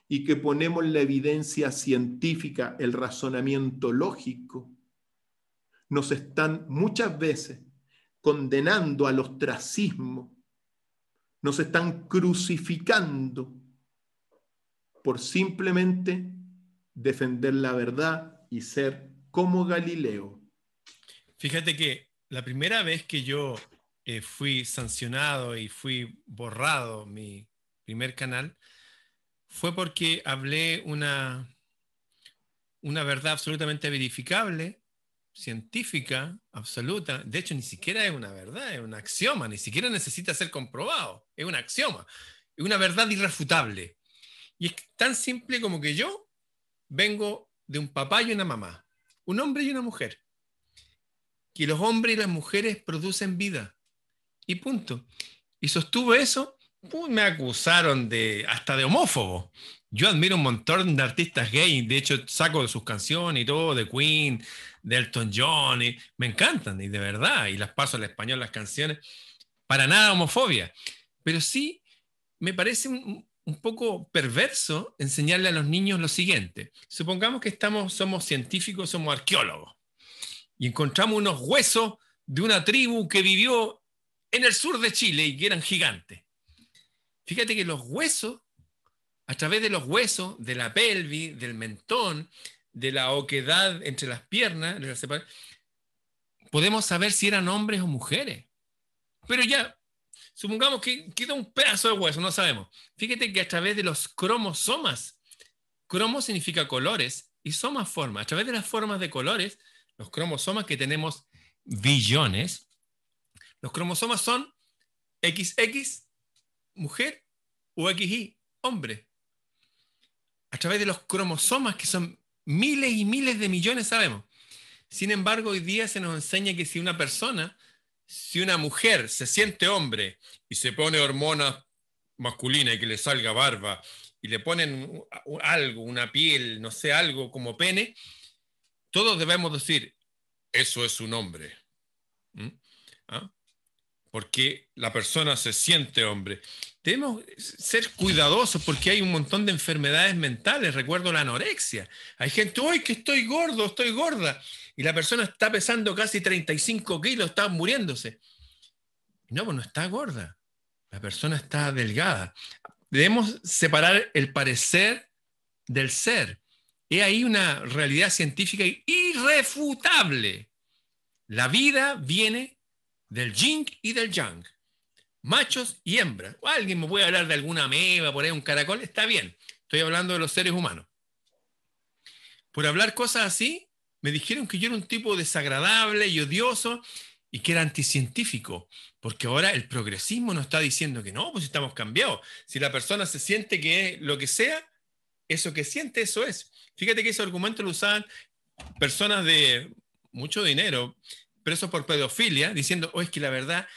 y que ponemos la evidencia científica, el razonamiento lógico, nos están muchas veces condenando al ostracismo, nos están crucificando por simplemente defender la verdad y ser como Galileo. Fíjate que la primera vez que yo eh, fui sancionado y fui borrado mi primer canal fue porque hablé una, una verdad absolutamente verificable, científica, absoluta. De hecho, ni siquiera es una verdad, es un axioma, ni siquiera necesita ser comprobado, es un axioma, es una verdad irrefutable. Y es tan simple como que yo vengo de un papá y una mamá, un hombre y una mujer. Que los hombres y las mujeres producen vida. Y punto. Y sostuvo eso, me acusaron de hasta de homófobo. Yo admiro un montón de artistas gay, de hecho saco sus canciones y todo, de Queen, de Elton John, y me encantan, y de verdad, y las paso al español las canciones, para nada homofobia. Pero sí me parece un, un poco perverso enseñarle a los niños lo siguiente. Supongamos que estamos, somos científicos, somos arqueólogos, y encontramos unos huesos de una tribu que vivió en el sur de Chile y que eran gigantes. Fíjate que los huesos, a través de los huesos, de la pelvis, del mentón, de la oquedad entre las piernas, podemos saber si eran hombres o mujeres. Pero ya Supongamos que queda un pedazo de hueso, no sabemos. Fíjate que a través de los cromosomas, cromo significa colores y soma forma. A través de las formas de colores, los cromosomas que tenemos billones, los cromosomas son XX, mujer, o XY, hombre. A través de los cromosomas, que son miles y miles de millones, sabemos. Sin embargo, hoy día se nos enseña que si una persona si una mujer se siente hombre y se pone hormona masculina y que le salga barba y le ponen algo, una piel, no sé, algo como pene, todos debemos decir, eso es un hombre. ¿Ah? Porque la persona se siente hombre. Debemos ser cuidadosos porque hay un montón de enfermedades mentales. Recuerdo la anorexia. Hay gente, hoy que estoy gordo, estoy gorda. Y la persona está pesando casi 35 kilos, está muriéndose. No, pues no está gorda. La persona está delgada. Debemos separar el parecer del ser. Y ahí una realidad científica irrefutable. La vida viene del yin y del yang, machos y hembras. O alguien me puede hablar de alguna ameba, por ahí un caracol, está bien. Estoy hablando de los seres humanos. Por hablar cosas así, me dijeron que yo era un tipo desagradable y odioso y que era anticientífico, porque ahora el progresismo nos está diciendo que no, pues estamos cambiados. Si la persona se siente que es lo que sea, eso que siente, eso es. Fíjate que ese argumento lo usaban personas de mucho dinero, presos por pedofilia, diciendo, oh, es que la verdad,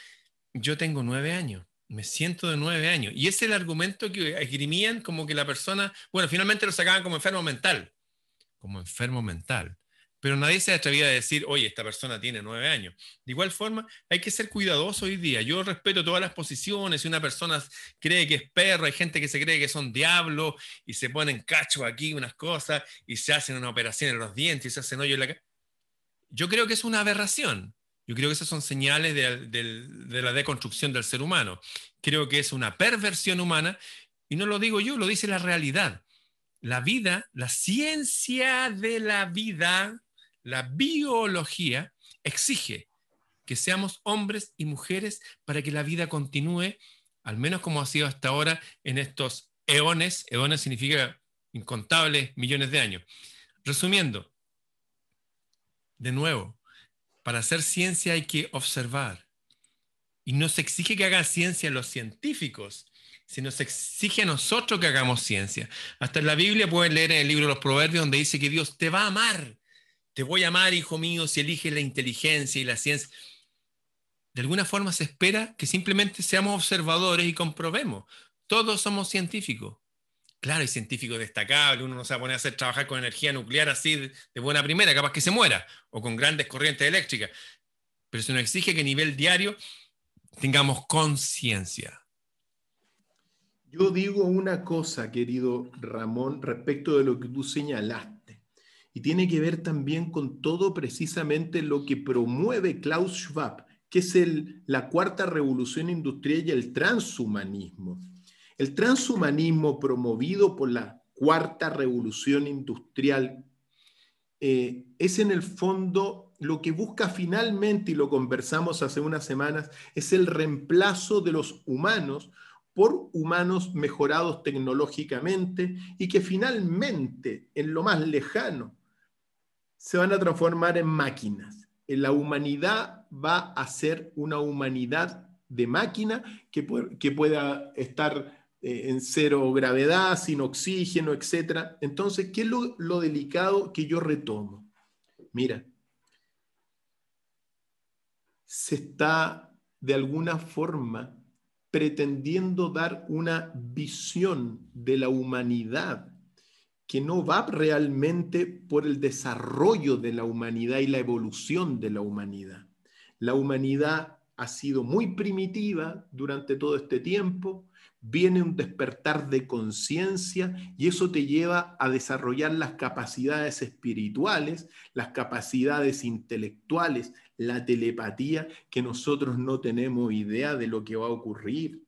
yo tengo nueve años, me siento de nueve años. Y es el argumento que esgrimían como que la persona, bueno, finalmente lo sacaban como enfermo mental, como enfermo mental pero nadie se atrevía a decir, oye, esta persona tiene nueve años. De igual forma, hay que ser cuidadoso hoy día. Yo respeto todas las posiciones. Si una persona cree que es perro, hay gente que se cree que son diablos y se ponen cacho aquí, unas cosas, y se hacen una operación en los dientes y se hacen hoyo en la cara. Yo creo que es una aberración. Yo creo que esas son señales de, de la deconstrucción del ser humano. Creo que es una perversión humana y no lo digo yo, lo dice la realidad. La vida, la ciencia de la vida, la biología exige que seamos hombres y mujeres para que la vida continúe, al menos como ha sido hasta ahora en estos eones. Eones significa incontables millones de años. Resumiendo, de nuevo, para hacer ciencia hay que observar. Y no se exige que hagan ciencia los científicos, sino se exige a nosotros que hagamos ciencia. Hasta en la Biblia pueden leer en el libro de los Proverbios donde dice que Dios te va a amar te voy a amar, hijo mío, si eliges la inteligencia y la ciencia. De alguna forma se espera que simplemente seamos observadores y comprobemos. Todos somos científicos. Claro, hay científicos destacables, uno no se va a poner a hacer trabajar con energía nuclear así de buena primera, capaz que se muera, o con grandes corrientes eléctricas. Pero se nos exige que a nivel diario tengamos conciencia. Yo digo una cosa, querido Ramón, respecto de lo que tú señalaste y tiene que ver también con todo precisamente lo que promueve Klaus Schwab, que es el, la cuarta revolución industrial y el transhumanismo. El transhumanismo promovido por la cuarta revolución industrial eh, es en el fondo lo que busca finalmente, y lo conversamos hace unas semanas, es el reemplazo de los humanos por humanos mejorados tecnológicamente y que finalmente, en lo más lejano, se van a transformar en máquinas. La humanidad va a ser una humanidad de máquina que, que pueda estar eh, en cero gravedad, sin oxígeno, etc. Entonces, ¿qué es lo, lo delicado que yo retomo? Mira, se está de alguna forma pretendiendo dar una visión de la humanidad que no va realmente por el desarrollo de la humanidad y la evolución de la humanidad. La humanidad ha sido muy primitiva durante todo este tiempo, viene un despertar de conciencia y eso te lleva a desarrollar las capacidades espirituales, las capacidades intelectuales, la telepatía, que nosotros no tenemos idea de lo que va a ocurrir.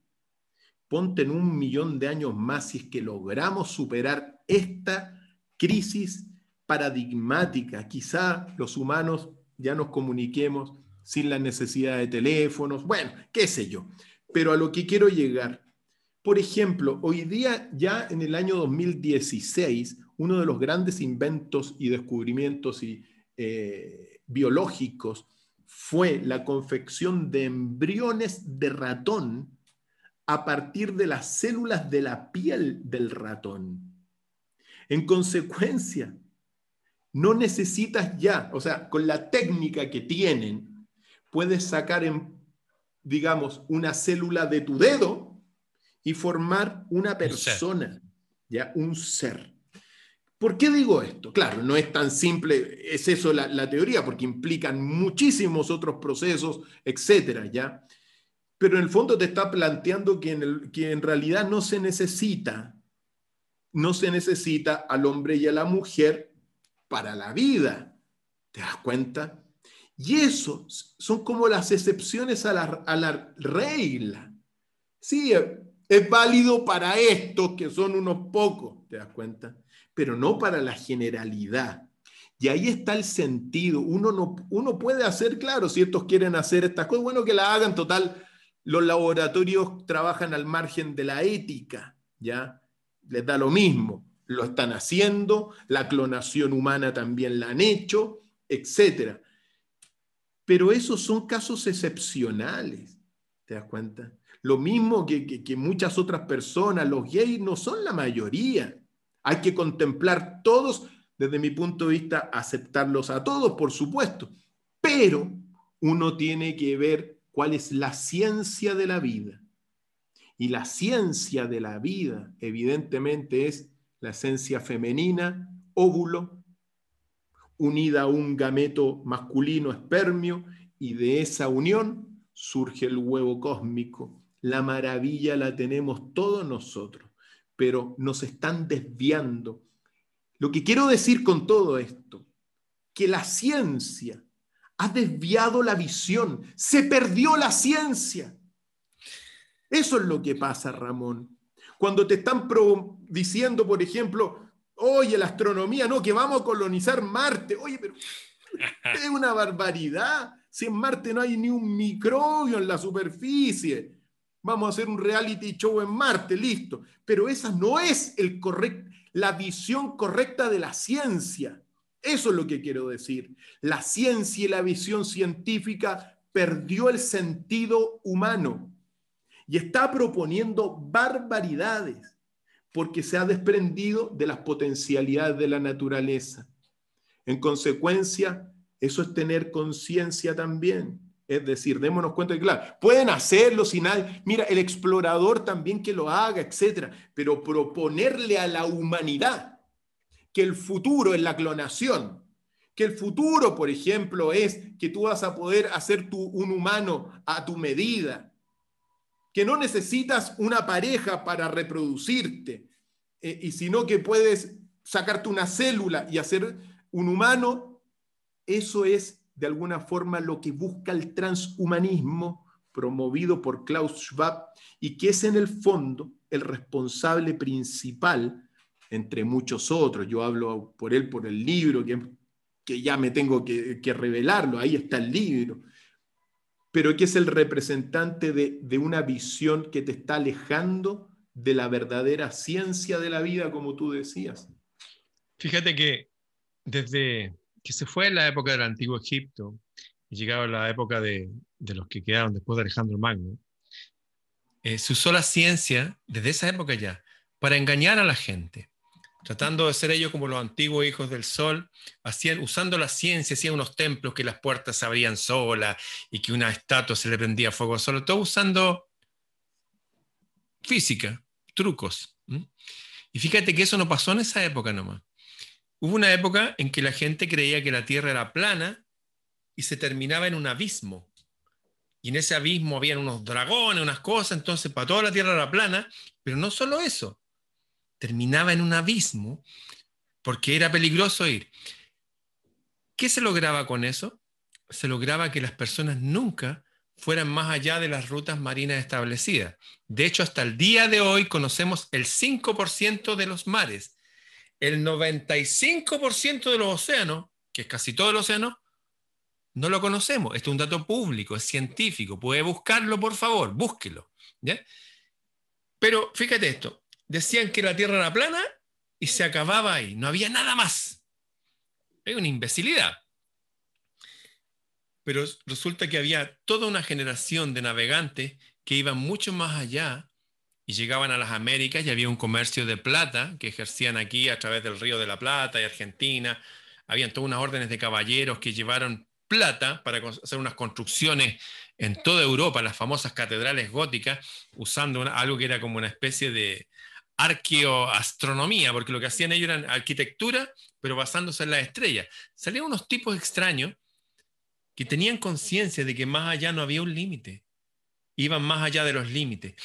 Ponte en un millón de años más si es que logramos superar esta crisis paradigmática. Quizá los humanos ya nos comuniquemos sin la necesidad de teléfonos, bueno, qué sé yo. Pero a lo que quiero llegar, por ejemplo, hoy día ya en el año 2016, uno de los grandes inventos y descubrimientos eh, biológicos fue la confección de embriones de ratón a partir de las células de la piel del ratón. En consecuencia, no necesitas ya, o sea, con la técnica que tienen, puedes sacar, digamos, una célula de tu dedo y formar una persona, ya un ser. ¿Por qué digo esto? Claro, no es tan simple, es eso la, teoría, porque implican muchísimos otros procesos, etcétera, ¿ya? Pero en el fondo te está planteando que en, que en realidad no se necesita, no se necesita al hombre y a la mujer para la vida. ¿Te das cuenta? Y eso son como las excepciones a la, a la regla. Sí, es válido para estos que son unos pocos, ¿te das cuenta? Pero no para la generalidad. Y ahí está el sentido. Uno, no, uno puede hacer, claro, si estos quieren hacer estas cosas, bueno que la hagan, total. Los laboratorios trabajan al margen de la ética, ¿ya? Les da lo mismo. Lo están haciendo, la clonación humana también la han hecho, etc. Pero esos son casos excepcionales, ¿te das cuenta? Lo mismo que, muchas otras personas, los gays no son la mayoría. Hay que contemplar todos, desde mi punto de vista, aceptarlos a todos, por supuesto, pero uno tiene que ver cuál es la ciencia de la vida. Y la ciencia de la vida, evidentemente, es la esencia femenina, óvulo, unida a un gameto masculino espermio, y de esa unión surge el huevo cósmico, la maravilla la tenemos todos nosotros, pero nos están desviando. Lo que quiero decir con todo esto, que la ciencia ha desviado la visión, se perdió la ciencia. Eso es lo que pasa, Ramón. Cuando te están diciendo, por ejemplo, oye, la astronomía, no, que vamos a colonizar Marte. Oye, pero es una barbaridad. Si en Marte no hay ni un microbio en la superficie vamos a hacer un reality show en Marte, listo. Pero esa no es la visión correcta de la ciencia. Eso es lo que quiero decir. La ciencia y la visión científica perdió el sentido humano y está proponiendo barbaridades porque se ha desprendido de las potencialidades de la naturaleza. En consecuencia, eso es tener conciencia también. Es decir, démonos cuenta que, claro, pueden hacerlo sin nada. Mira, el explorador también que lo haga, etcétera. Pero proponerle a la humanidad que el futuro es la clonación, que el futuro, por ejemplo, es que tú vas a poder hacer tu, un humano a tu medida, que no necesitas una pareja para reproducirte, eh, y sino que puedes sacarte una célula y hacer un humano, eso es de alguna forma lo que busca el transhumanismo promovido por Klaus Schwab y que es en el fondo el responsable principal, entre muchos otros, yo hablo por él por el libro, que, que ya me tengo que, revelarlo, ahí está el libro, pero que es el representante de, de una visión que te está alejando de la verdadera ciencia de la vida, como tú decías. Fíjate que desde que se fue en la época del antiguo Egipto y llegaba la época de, los que quedaron después de Alejandro Magno, eh, se usó la ciencia desde esa época ya para engañar a la gente, tratando de ser ellos como los antiguos hijos del sol, hacían, usando la ciencia, hacían unos templos que las puertas se abrían solas y que una estatua se le prendía fuego solo, todo usando física, trucos. Y fíjate que eso no pasó en esa época nomás. Hubo una época en que la gente creía que la Tierra era plana y se terminaba en un abismo. Y en ese abismo habían unos dragones, unas cosas, entonces para toda la Tierra era plana, pero no solo eso, terminaba en un abismo porque era peligroso ir. ¿Qué se lograba con eso? Se lograba que las personas nunca fueran más allá de las rutas marinas establecidas. De hecho, hasta el día de hoy conocemos el 5% de los mares el 95% de los océanos, que es casi todo el océano, no lo conocemos. Esto es un dato público, es científico. Puede buscarlo, por favor, búsquelo. Pero fíjate esto, decían que la Tierra era plana y se acababa ahí, no había nada más. Es una imbecilidad. Pero resulta que había toda una generación de navegantes que iban mucho más allá y llegaban a las Américas y había un comercio de plata que ejercían aquí a través del Río de la Plata y Argentina. Habían todas unas órdenes de caballeros que llevaron plata para hacer unas construcciones en toda Europa, las famosas catedrales góticas, usando algo que era como una especie de arqueoastronomía, porque lo que hacían ellos era arquitectura, pero basándose en las estrellas. Salían unos tipos extraños que tenían conciencia de que más allá no había un límite, iban más allá de los límites.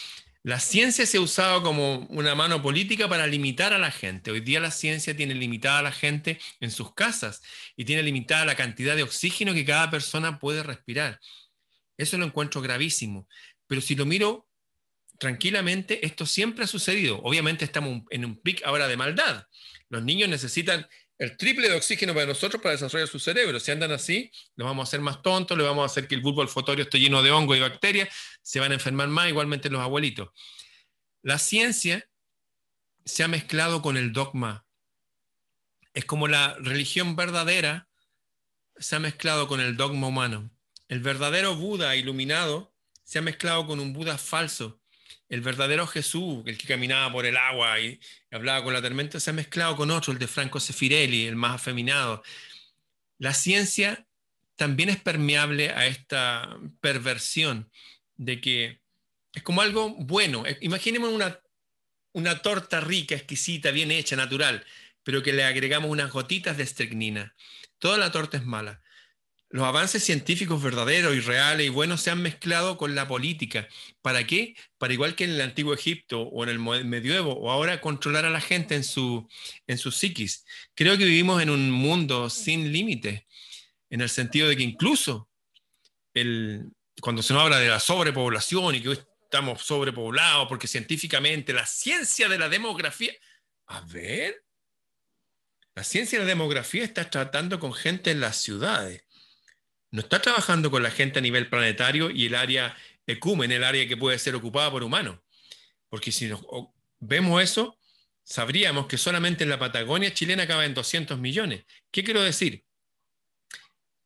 La ciencia se ha usado como una mano política para limitar a la gente. Hoy día la ciencia tiene limitada a la gente en sus casas y tiene limitada la cantidad de oxígeno que cada persona puede respirar. Eso lo encuentro gravísimo. Pero si lo miro tranquilamente, esto siempre ha sucedido. Obviamente estamos en un pic ahora de maldad. Los niños necesitan el triple de oxígeno para nosotros para desarrollar su cerebro. Si andan así, los vamos a hacer más tontos, le vamos a hacer que el bulbo olfatorio esté lleno de hongo y bacterias, se van a enfermar más, igualmente los abuelitos. La ciencia se ha mezclado con el dogma. Es como la religión verdadera se ha mezclado con el dogma humano. El verdadero Buda iluminado se ha mezclado con un Buda falso el verdadero Jesús, el que caminaba por el agua y hablaba con la tormenta, se ha mezclado con otro, el de Franco Sefirelli, el más afeminado. La ciencia también es permeable a esta perversión de que es como algo bueno. Imaginemos una, una torta rica, exquisita, bien hecha, natural, pero que le agregamos unas gotitas de estrecnina. Toda la torta es mala los avances científicos verdaderos y reales y buenos se han mezclado con la política. ¿Para qué? Para igual que en el antiguo Egipto o en el medioevo, o ahora controlar a la gente en su, en su psiquis. Creo que vivimos en un mundo sin límites, en el sentido de que incluso el, cuando se nos habla de la sobrepoblación y que hoy estamos sobrepoblados, porque científicamente la ciencia de la demografía, a ver, la ciencia de la demografía está tratando con gente en las ciudades no está trabajando con la gente a nivel planetario y el área ecumen, el área que puede ser ocupada por humanos. Porque si vemos eso, sabríamos que solamente en la Patagonia chilena caben 200 millones. ¿Qué quiero decir?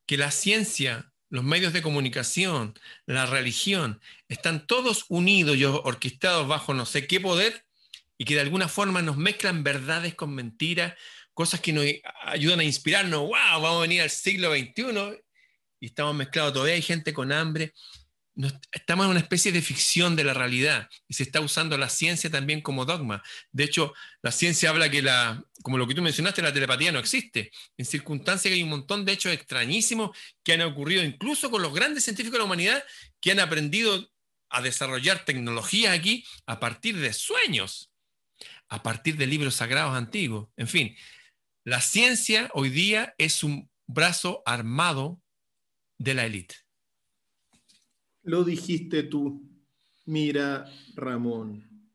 Que la ciencia, los medios de comunicación, la religión, están todos unidos y orquestados bajo no sé qué poder y que de alguna forma nos mezclan verdades con mentiras, cosas que nos ayudan a inspirarnos, wow, vamos a venir al siglo XXI y estamos mezclados, todavía hay gente con hambre. estamos en una especie de ficción de la realidad y se está usando la ciencia también como dogma. De hecho, la ciencia habla que, la, como lo que tú mencionaste, la telepatía no existe. En circunstancias que hay un montón de hechos extrañísimos que han ocurrido incluso con los grandes científicos de la humanidad que han aprendido a desarrollar tecnología aquí a partir de sueños, a partir de libros sagrados antiguos. En fin, la ciencia hoy día es un brazo armado de la élite. Lo dijiste tú. Mira, Ramón,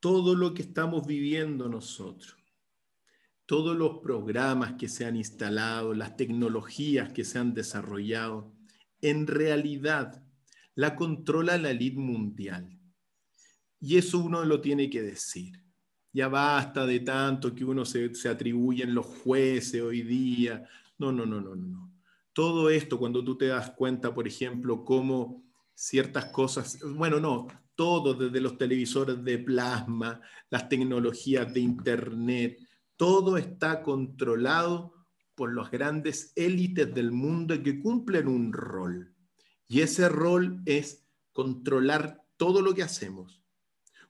todo lo que estamos viviendo nosotros, todos los programas que se han instalado, las tecnologías que se han desarrollado, en realidad la controla la élite mundial. Y eso uno lo tiene que decir. Ya basta de tanto que uno se, se atribuye los jueces hoy día. No, no, no, no, no todo esto, cuando tú te das cuenta, por ejemplo, cómo ciertas cosas, bueno, no, todo desde los televisores de plasma, las tecnologías de Internet, todo está controlado por las grandes élites del mundo que cumplen un rol. Y ese rol es controlar todo lo que hacemos,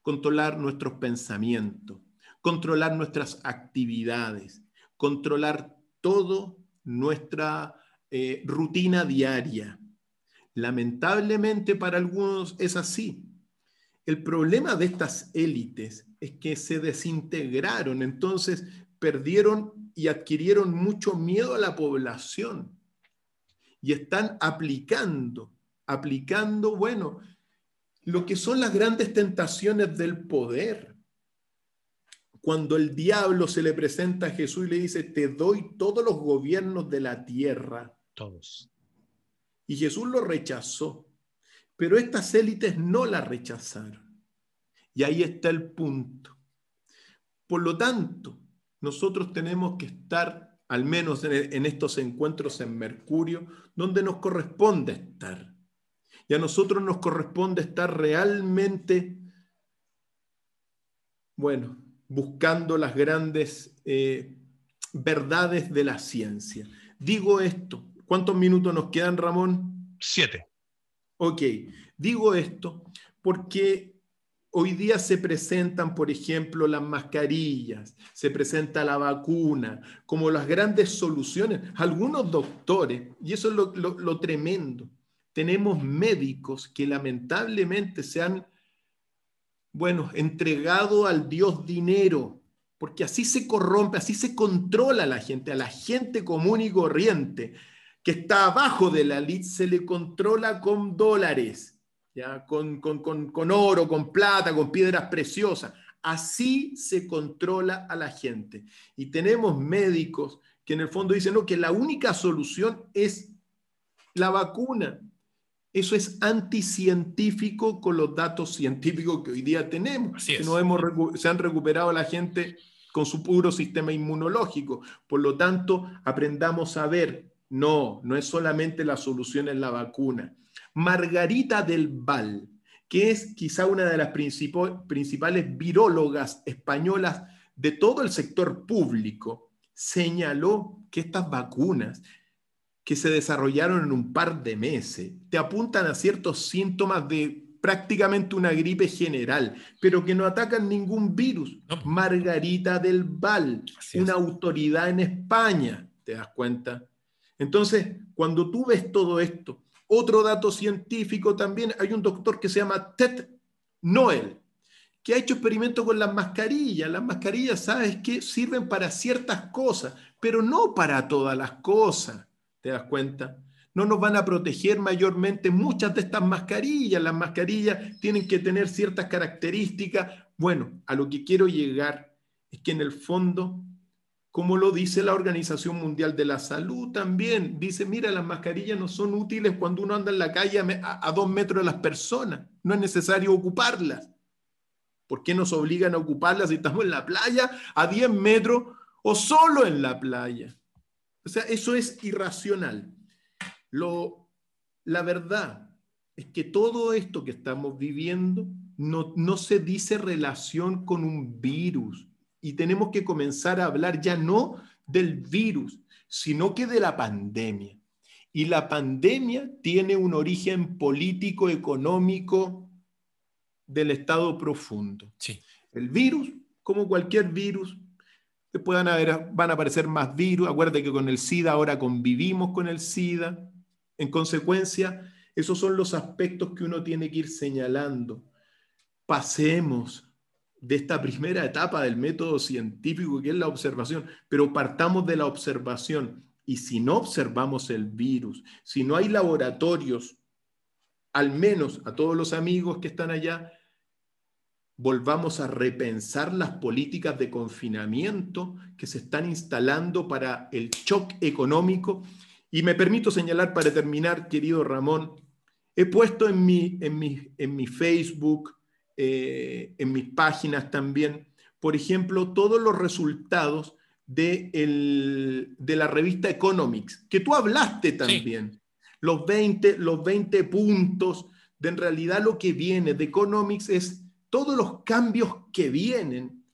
controlar nuestros pensamientos, controlar nuestras actividades, controlar todo nuestra eh, rutina diaria. Lamentablemente para algunos es así. El problema de estas élites es que se desintegraron, entonces perdieron y adquirieron mucho miedo a la población y están aplicando, aplicando, bueno, lo que son las grandes tentaciones del poder. Cuando el diablo se le presenta a Jesús y le dice, te doy todos los gobiernos de la tierra, Y Jesús lo rechazó, pero estas élites no la rechazaron. Y ahí está el punto. Por lo tanto, nosotros tenemos que estar, al menos en, estos encuentros en Mercurio, donde nos corresponde estar. Y a nosotros nos corresponde estar realmente, bueno, buscando las grandes eh, verdades de la ciencia. Digo esto ¿Cuántos minutos nos quedan, Ramón? Siete. Ok, digo esto porque hoy día se presentan, por ejemplo, las mascarillas, se presenta la vacuna, como las grandes soluciones. Algunos doctores, y eso es lo, tremendo, tenemos médicos que lamentablemente se han, bueno, entregado al Dios dinero, porque así se corrompe, así se controla a la gente, a la gente común y corriente, que está abajo de la lid, se le controla con dólares ¿ya? Con, con, oro, con plata, con piedras preciosas. Así se controla a la gente. Y tenemos médicos que en el fondo dicen no, que la única solución es la vacuna. Eso es anticientífico con los datos científicos que hoy día tenemos. Que no hemos, se han recuperado la gente con su puro sistema inmunológico. Por lo tanto, aprendamos a ver, no, no es solamente la solución en la vacuna. Margarita del Val, que es quizá una de las principales virólogas españolas de todo el sector público, señaló que estas vacunas que se desarrollaron en un par de meses te apuntan a ciertos síntomas de prácticamente una gripe general, pero que no atacan ningún virus. Margarita del Val, una autoridad en España, ¿te das cuenta? Entonces, cuando tú ves todo esto, otro dato científico también, hay un doctor que se llama Ted Noel, que ha hecho experimentos con las mascarillas. Las mascarillas, ¿sabes qué? Sirven para ciertas cosas, pero no para todas las cosas. ¿Te das cuenta? No nos van a proteger mayormente muchas de estas mascarillas. Las mascarillas tienen que tener ciertas características. Bueno, a lo que quiero llegar es que en el fondo como lo dice la Organización Mundial de la Salud también. Dice, mira, las mascarillas no son útiles cuando uno anda en la calle a, dos metros de las personas. No es necesario ocuparlas. ¿Por qué nos obligan a ocuparlas si estamos en la playa a 10 metros o solo en la playa? O sea, eso es irracional. Lo, la verdad es que todo esto que estamos viviendo no, no se dice relación con un virus y tenemos que comenzar a hablar ya no del virus, sino que de la pandemia. Y la pandemia tiene un origen político, económico del estado profundo. Sí. El virus, como cualquier virus, después van van a aparecer más virus. Acuérdate que con el SIDA ahora convivimos con el SIDA. En consecuencia, esos son los aspectos que uno tiene que ir señalando. Pasemos de esta primera etapa del método científico, que es la observación, pero partamos de la observación. Y si no observamos el virus, si no hay laboratorios, al menos a todos los amigos que están allá, volvamos a repensar las políticas de confinamiento que se están instalando para el shock económico. Y me permito señalar para terminar, querido Ramón, he puesto en mi, en mi, en mi Facebook, eh, en mis páginas también, por ejemplo, todos los resultados de, de la revista Economics, que tú hablaste también. Los, 20, los 20 puntos de en realidad lo que viene de Economics es todos los cambios que vienen,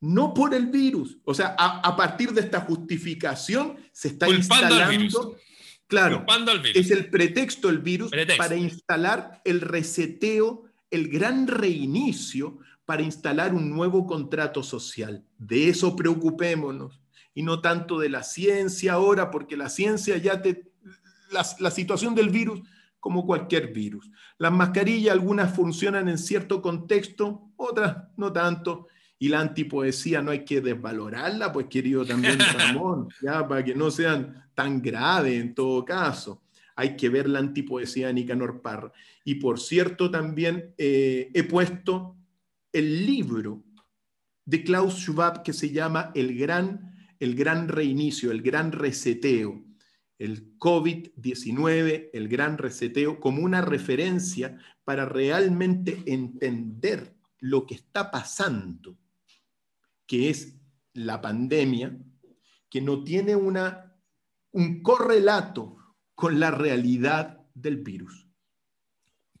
no por el virus. O sea, a, partir de esta justificación se está instalando... Claro, es el pretexto el virus para instalar el reseteo el gran reinicio para instalar un nuevo contrato social. De eso preocupémonos y no tanto de la ciencia ahora, porque la ciencia ya te... La, situación del virus como cualquier virus. Las mascarillas, algunas funcionan en cierto contexto, otras no tanto. Y la antipoesía no hay que desvalorarla, pues querido también Ramón, ya para que no sean tan graves en todo caso hay que ver la antipoesía de Nicanor Parra. Y por cierto, también eh, he puesto el libro de Klaus Schwab que se llama El Gran, el gran Reinicio, el Gran Reseteo, el COVID-19, el Gran Reseteo, como una referencia para realmente entender lo que está pasando, que es la pandemia, que no tiene una, un correlato con la realidad del virus.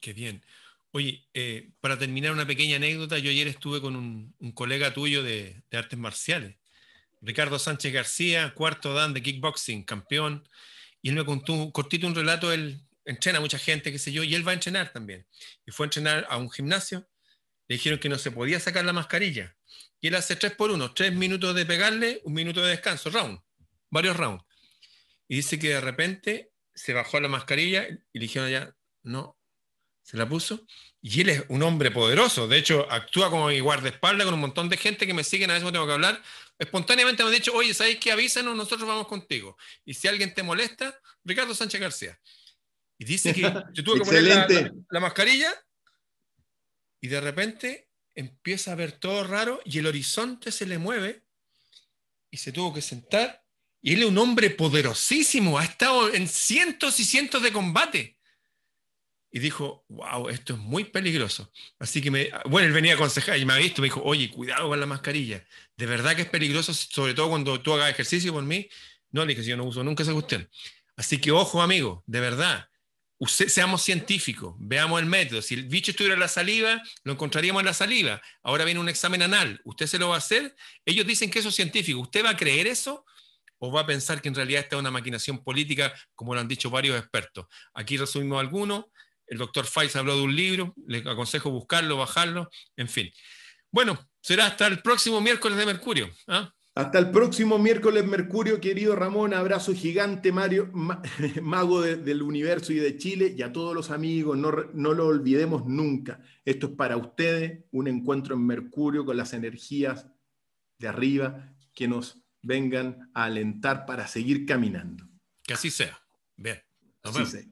Qué bien. Oye, eh, para terminar una pequeña anécdota, yo ayer estuve con un, colega tuyo de, artes marciales, Ricardo Sánchez García, cuarto dan de kickboxing, campeón, y él me contó un cortito un relato, él entrena a mucha gente, qué sé yo, y él va a entrenar también. Y fue a entrenar a un gimnasio, le dijeron que no se podía sacar la mascarilla. Y él hace tres por uno, tres minutos de pegarle, un minuto de descanso, round, varios rounds. Y dice que de repente se bajó la mascarilla y le dijeron ya, no, se la puso. Y él es un hombre poderoso, de hecho actúa como mi guardaespaldas con un montón de gente que me siguen, a veces tengo que hablar. Espontáneamente me han dicho, oye, ¿sabéis qué? Avísanos, nosotros vamos contigo. Y si alguien te molesta, Ricardo Sánchez García. Y dice que yo tuve que poner la, mascarilla y de repente empieza a ver todo raro y el horizonte se le mueve y se tuvo que sentar. Y él es un hombre poderosísimo, ha estado en cientos y cientos de combates y dijo, wow, esto es muy peligroso. Así que, me, bueno, él venía a aconsejar y me ha visto, me dijo, oye, cuidado con la mascarilla. De verdad que es peligroso, sobre todo cuando tú hagas ejercicio por mí. No, le dije, yo no uso nunca esa cuestión. Así que, ojo, amigo, de verdad, seamos científicos, veamos el método. Si el bicho estuviera en la saliva, lo encontraríamos en la saliva. Ahora viene un examen anal, ¿usted se lo va a hacer? Ellos dicen que eso es científico. ¿Usted va a creer eso? ¿O va a pensar que en realidad esta es una maquinación política, como lo han dicho varios expertos? Aquí resumimos algunos el doctor Faiz habló de un libro, le aconsejo buscarlo, bajarlo, en fin. Bueno, será hasta el próximo miércoles de Mercurio. ¿ah? Hasta el próximo miércoles, Mercurio, querido Ramón. Abrazo gigante, Mario, mago del universo y de Chile, y a todos los amigos. No, no lo olvidemos nunca. Esto es para ustedes un encuentro en Mercurio con las energías de arriba que nos vengan a alentar para seguir caminando. Que así sea. Bien. Nos vemos.